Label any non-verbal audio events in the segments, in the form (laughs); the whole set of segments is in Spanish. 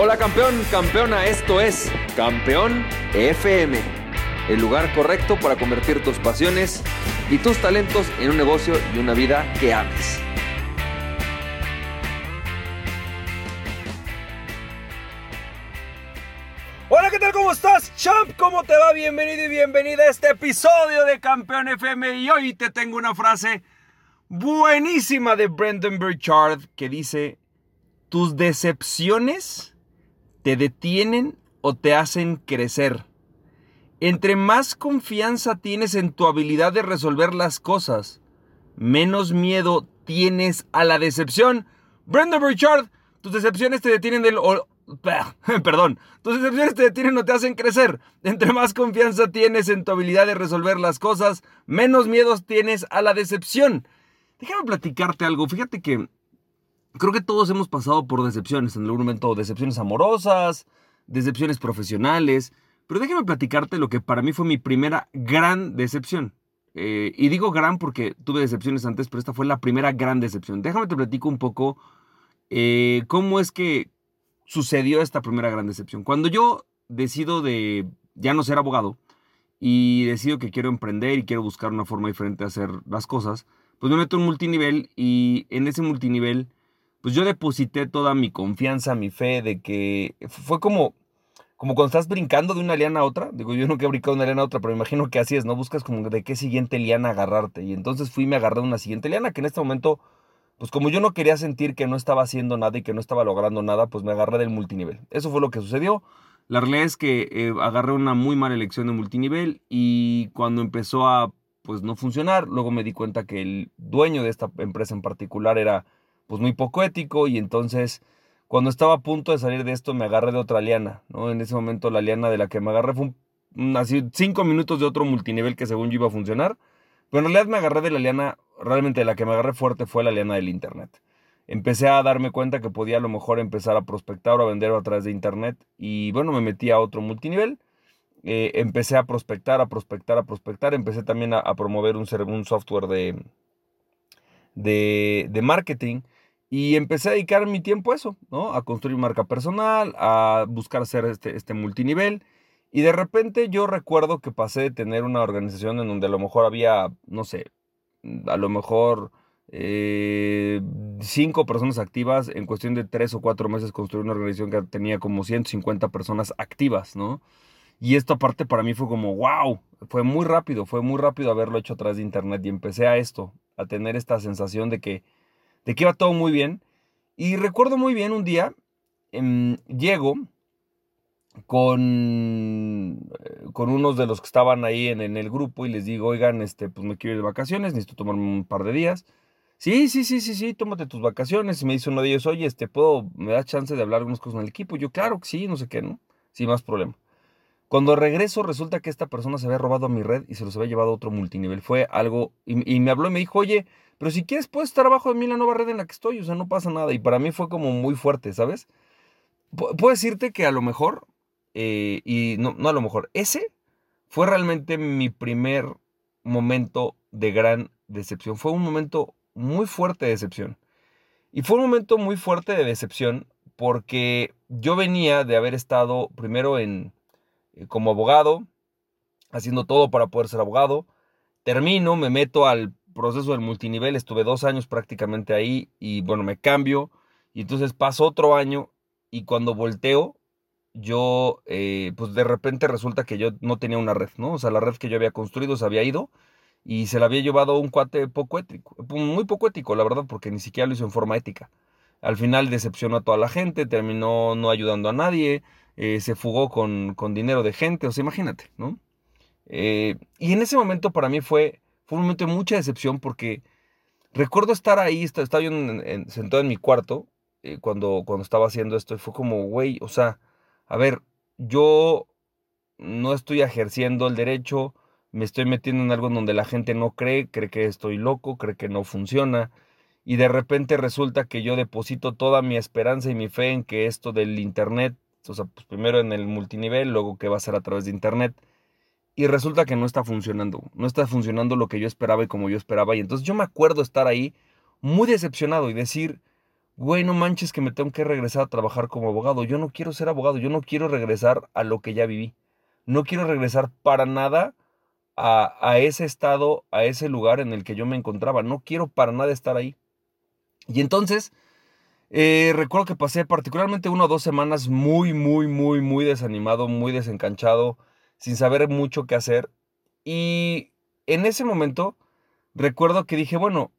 Hola campeón, campeona, esto es Campeón FM, el lugar correcto para convertir tus pasiones y tus talentos en un negocio y una vida que ames. Hola, ¿qué tal? ¿Cómo estás, champ? ¿Cómo te va? Bienvenido y bienvenida a este episodio de Campeón FM. Y hoy te tengo una frase buenísima de Brendan Burchard que dice, tus decepciones te detienen o te hacen crecer. Entre más confianza tienes en tu habilidad de resolver las cosas, menos miedo tienes a la decepción. Brendan Burchard, tus decepciones te detienen del... (laughs) perdón, tus decepciones te detienen o te hacen crecer. Entre más confianza tienes en tu habilidad de resolver las cosas, menos miedos tienes a la decepción. Déjame platicarte algo. Fíjate que creo que todos hemos pasado por decepciones en algún momento, decepciones amorosas, decepciones profesionales, pero déjame platicarte lo que para mí fue mi primera gran decepción. Eh, y digo gran porque tuve decepciones antes, pero esta fue la primera gran decepción. Déjame te platico un poco eh, cómo es que sucedió esta primera gran decepción. Cuando yo decido de ya no ser abogado y decido que quiero emprender y quiero buscar una forma diferente de hacer las cosas, pues me meto en multinivel y en ese multinivel pues yo deposité toda mi confianza, mi fe de que fue como, como cuando estás brincando de una liana a otra. Digo, yo nunca he brincado de una liana a otra, pero me imagino que así es, ¿no? Buscas como de qué siguiente liana agarrarte. Y entonces fui y me agarré de una siguiente liana que en este momento, pues como yo no quería sentir que no estaba haciendo nada y que no estaba logrando nada, pues me agarré del multinivel. Eso fue lo que sucedió. La realidad es que eh, agarré una muy mala elección de multinivel y cuando empezó a pues no funcionar, luego me di cuenta que el dueño de esta empresa en particular era pues muy poco ético y entonces cuando estaba a punto de salir de esto me agarré de otra liana, ¿no? En ese momento la liana de la que me agarré fue así cinco minutos de otro multinivel que según yo iba a funcionar, pero en realidad me agarré de la liana, realmente la que me agarré fuerte fue la liana del internet. Empecé a darme cuenta que podía a lo mejor empezar a prospectar o a vender a través de internet y bueno, me metí a otro multinivel. Eh, empecé a prospectar, a prospectar, a prospectar. Empecé también a, promover un, un software de, de, de marketing y empecé a dedicar mi tiempo a eso, ¿no? A construir marca personal, a buscar hacer este, este multinivel. Y de repente yo recuerdo que pasé de tener una organización en donde a lo mejor había, no sé, a lo mejor eh, cinco personas activas, en cuestión de tres o cuatro meses construir una organización que tenía como 150 personas activas, ¿no? Y esto aparte para mí fue como, wow, fue muy rápido, fue muy rápido haberlo hecho a través de internet y empecé a esto, a tener esta sensación de que de que iba todo muy bien. Y recuerdo muy bien un día, em, llego con, eh, con unos de los que estaban ahí en, el grupo y les digo, oigan, este, pues me quiero ir de vacaciones, necesito tomarme un par de días. Sí, sí, sí, sí, sí, tómate tus vacaciones. Y me dice uno de ellos, oye, este, ¿puedo, me da chance de hablar algunas cosas con el equipo? yo, claro que sí, no sé qué, ¿no? Sin más problema. Cuando regreso, resulta que esta persona se había robado a mi red y se los había llevado a otro multinivel. Fue algo, y, y me habló y me dijo, oye, pero si quieres, puedes estar abajo de mí la nueva red en la que estoy, o sea, no pasa nada. Y para mí fue como muy fuerte, ¿sabes? puedo decirte que a lo mejor, eh, y no, no a lo mejor, ese fue realmente mi primer momento de gran decepción. Fue un momento muy fuerte de decepción. Y fue un momento muy fuerte de decepción porque yo venía de haber estado primero en eh, como abogado, haciendo todo para poder ser abogado. Termino, me meto al proceso del multinivel, estuve dos años prácticamente ahí y bueno, me cambio y entonces pasó otro año y cuando volteo, yo, eh, pues de repente resulta que yo no tenía una red, ¿no? O sea, la red que yo había construido se había ido y se la había llevado un cuate poco ético, muy poco ético, la verdad, porque ni siquiera lo hizo en forma ética. Al final decepcionó a toda la gente, terminó no ayudando a nadie, eh, se fugó con, con, dinero de gente, o sea, imagínate, ¿no? Eh, y en ese momento para mí fue fue un momento de mucha decepción porque recuerdo estar ahí, estaba yo sentado en mi cuarto eh, cuando, cuando estaba haciendo esto y fue como, güey, o sea, a ver, yo no estoy ejerciendo el derecho, me estoy metiendo en algo en donde la gente no cree, cree que estoy loco, cree que no funciona. Y de repente resulta que yo deposito toda mi esperanza y mi fe en que esto del Internet, o sea, pues primero en el multinivel, luego que va a ser a través de Internet, y resulta que no está funcionando. No está funcionando lo que yo esperaba y como yo esperaba. Y entonces yo me acuerdo estar ahí muy decepcionado y decir, güey, no manches que me tengo que regresar a trabajar como abogado. Yo no quiero ser abogado, yo no quiero regresar a lo que ya viví. No quiero regresar para nada a, ese estado, a ese lugar en el que yo me encontraba. No quiero para nada estar ahí. Y entonces, eh, recuerdo que pasé particularmente una o dos semanas muy, muy, muy, muy desanimado, muy desencanchado, sin saber mucho qué hacer. Y en ese momento, recuerdo que dije, bueno,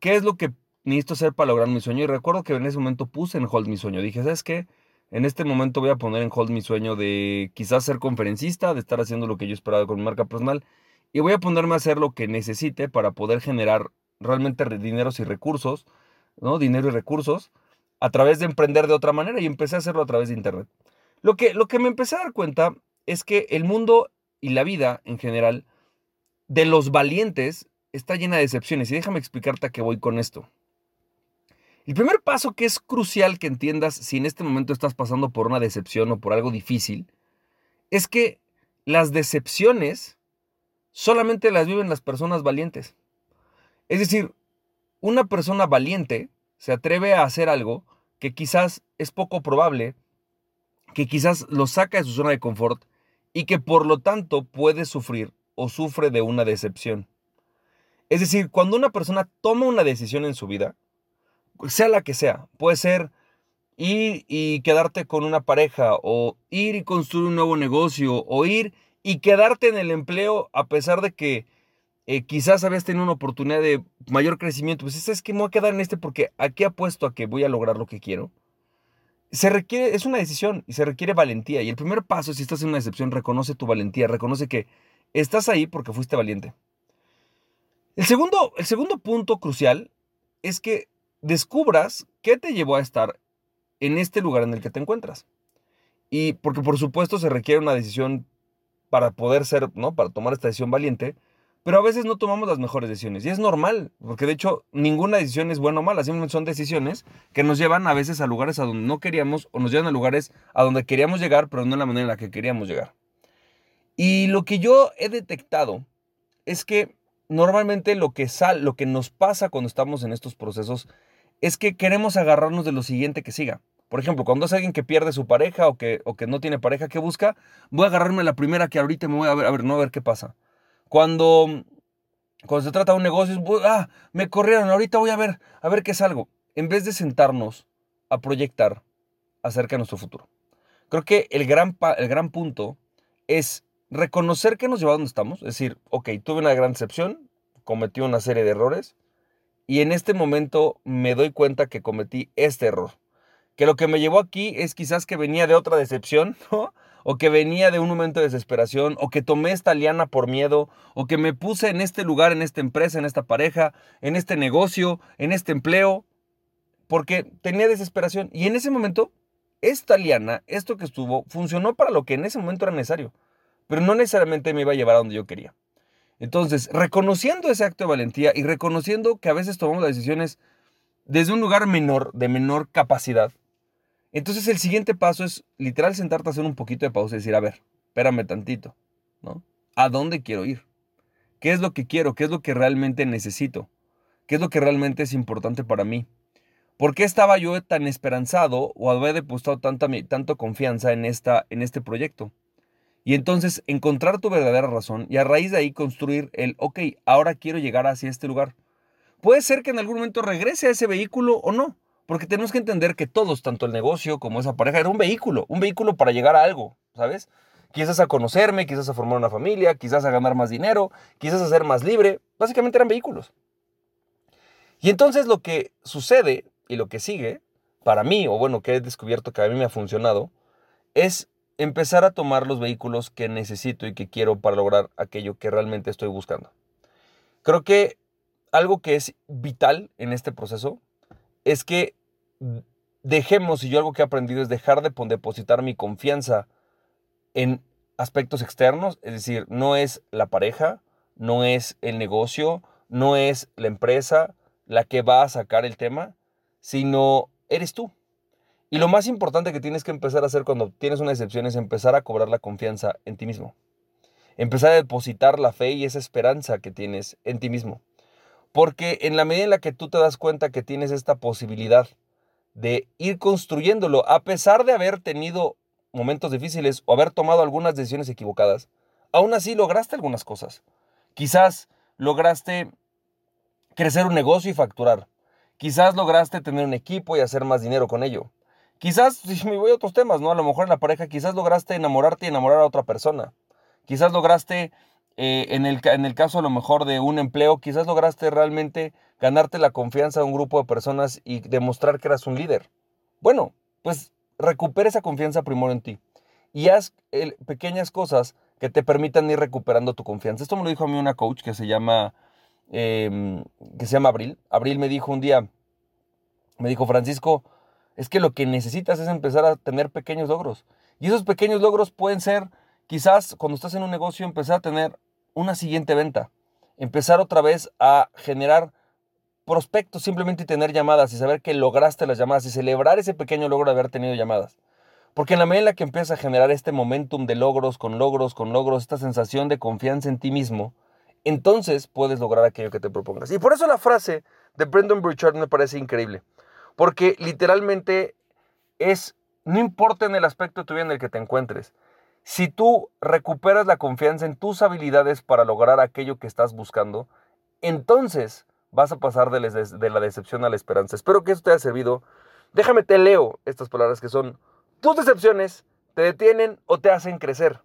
¿qué es lo que necesito hacer para lograr mi sueño? Y recuerdo que en ese momento puse en hold mi sueño. Dije, ¿sabes qué? En este momento voy a poner en hold mi sueño de quizás ser conferencista, de estar haciendo lo que yo esperaba con marca personal. Y voy a ponerme a hacer lo que necesite para poder generar realmente dineros y recursos, ¿no? Dinero y recursos a través de emprender de otra manera y empecé a hacerlo a través de internet. Lo que, lo que me empecé a dar cuenta es que el mundo y la vida en general de los valientes está llena de decepciones. Y déjame explicarte a qué voy con esto. El primer paso que es crucial que entiendas si en este momento estás pasando por una decepción o por algo difícil, es que las decepciones solamente las viven las personas valientes. Es decir, una persona valiente se atreve a hacer algo que quizás es poco probable, que quizás lo saca de su zona de confort y que por lo tanto puede sufrir o sufre de una decepción. Es decir, cuando una persona toma una decisión en su vida, sea la que sea, puede ser ir y quedarte con una pareja, o ir y construir un nuevo negocio, o ir y quedarte en el empleo a pesar de que eh, quizás habías tenido una oportunidad de mayor crecimiento, pues es que me voy a quedar en este porque aquí apuesto a que voy a lograr lo que quiero. Se requiere, es una decisión y se requiere valentía. Y el primer paso, si estás en una decepción, reconoce tu valentía, reconoce que estás ahí porque fuiste valiente. El segundo, el segundo punto crucial es que descubras qué te llevó a estar en este lugar en el que te encuentras. Y porque por supuesto se requiere una decisión para poder ser, ¿no? Para tomar esta decisión valiente, pero a veces no tomamos las mejores decisiones. Y es normal, porque de hecho ninguna decisión es buena o mala, simplemente son decisiones que nos llevan a veces a lugares a donde no queríamos o nos llevan a lugares a donde queríamos llegar, pero no en la manera en la que queríamos llegar. Y lo que yo he detectado es que normalmente lo que, sal, lo que nos pasa cuando estamos en estos procesos es que queremos agarrarnos de lo siguiente que siga. Por ejemplo, cuando es alguien que pierde su pareja o que, o que no tiene pareja que busca, voy a agarrarme la primera que ahorita me voy a ver, a ver, no a ver qué pasa. Cuando, cuando se trata de un negocio, ah, me corrieron, ahorita voy a ver, a ver qué es algo. En vez de sentarnos a proyectar acerca de nuestro futuro. Creo que el gran, el gran punto es reconocer que nos lleva a donde estamos, es decir, ok, tuve una gran decepción, cometí una serie de errores y en este momento me doy cuenta que cometí este error. Que lo que me llevó aquí es quizás que venía de otra decepción, (laughs) o que venía de un momento de desesperación, o que tomé esta liana por miedo, o que me puse en este lugar, en esta empresa, en esta pareja, en este negocio, en este empleo, porque tenía desesperación. Y en ese momento, esta liana, esto que estuvo, funcionó para lo que en ese momento era necesario pero no necesariamente me iba a llevar a donde yo quería. Entonces, reconociendo ese acto de valentía y reconociendo que a veces tomamos las decisiones desde un lugar menor, de menor capacidad, entonces el siguiente paso es literal sentarte a hacer un poquito de pausa y decir, a ver, espérame tantito, ¿no? ¿A dónde quiero ir? ¿Qué es lo que quiero? ¿Qué es lo que realmente necesito? ¿Qué es lo que realmente es importante para mí? ¿Por qué estaba yo tan esperanzado o había depositado tanta, tanto confianza en, esta, en este proyecto? Y entonces encontrar tu verdadera razón y a raíz de ahí construir el, ok, ahora quiero llegar hacia este lugar. Puede ser que en algún momento regrese a ese vehículo o no, porque tenemos que entender que todos, tanto el negocio como esa pareja, era un vehículo, un vehículo para llegar a algo, ¿sabes? Quizás a conocerme, quizás a formar una familia, quizás a ganar más dinero, quizás a ser más libre. Básicamente eran vehículos. Y entonces lo que sucede y lo que sigue, para mí, o bueno, que he descubierto que a mí me ha funcionado, es empezar a tomar los vehículos que necesito y que quiero para lograr aquello que realmente estoy buscando. Creo que algo que es vital en este proceso es que dejemos, y yo algo que he aprendido es dejar de depositar mi confianza en aspectos externos, es decir, no es la pareja, no es el negocio, no es la empresa la que va a sacar el tema, sino eres tú. Y lo más importante que tienes que empezar a hacer cuando tienes una decepción es empezar a cobrar la confianza en ti mismo. Empezar a depositar la fe y esa esperanza que tienes en ti mismo. Porque en la medida en la que tú te das cuenta que tienes esta posibilidad de ir construyéndolo, a pesar de haber tenido momentos difíciles o haber tomado algunas decisiones equivocadas, aún así lograste algunas cosas. Quizás lograste crecer un negocio y facturar. Quizás lograste tener un equipo y hacer más dinero con ello. Quizás, (laughs) si me voy a otros temas, ¿no? A lo mejor en la pareja, quizás lograste enamorarte y enamorar a otra persona. Quizás lograste, eh, en, el, en el caso a lo mejor de un empleo, quizás lograste realmente ganarte la confianza de un grupo de personas y demostrar que eras un líder. Bueno, pues recupera esa confianza primero en ti y haz pequeñas cosas que te permitan ir recuperando tu confianza. Esto me lo dijo a mí una coach que se llama, em, que se llama Abril. Abril me dijo un día, me dijo, Francisco, es que lo que necesitas es empezar a tener pequeños logros. Y esos pequeños logros pueden ser, quizás cuando estás en un negocio, empezar a tener una siguiente venta. Empezar otra vez a generar prospectos, simplemente tener llamadas y saber que lograste las llamadas y celebrar ese pequeño logro de haber tenido llamadas. Porque en la medida en la que empiezas a generar este momentum de logros, con logros, con logros, esta sensación de confianza en ti mismo, entonces puedes lograr aquello que te propongas. Y por eso la frase de Brendan Burchard me parece increíble. Porque literalmente es, no importa en el aspecto de en el que te encuentres, si tú recuperas la confianza en tus habilidades para lograr aquello que estás buscando, entonces vas a pasar de, la decepción a la esperanza. Espero que esto te haya servido. Déjame te leo estas palabras que son, tus decepciones te detienen o te hacen crecer.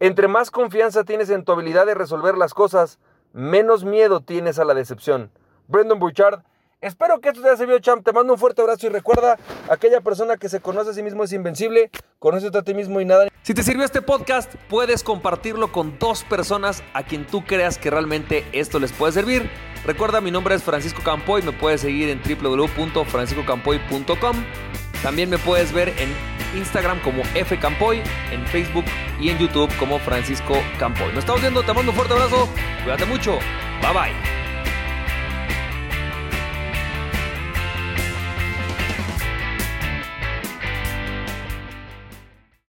Entre más confianza tienes en tu habilidad de resolver las cosas, menos miedo tienes a la decepción. Brendan Burchard Espero que esto te haya servido, champ. Te mando un fuerte abrazo y recuerda, aquella persona que se conoce a sí mismo es invencible, conoce a ti mismo y nada. Si te sirvió este podcast, puedes compartirlo con dos personas a quien tú creas que realmente esto les puede servir. Recuerda, mi nombre es Francisco Campoy, me puedes seguir en www.franciscocampoy.com. También me puedes ver en Instagram como F Campoy, en Facebook y en YouTube como Francisco Campoy. Nos estamos viendo, te mando un fuerte abrazo, cuídate mucho, bye bye.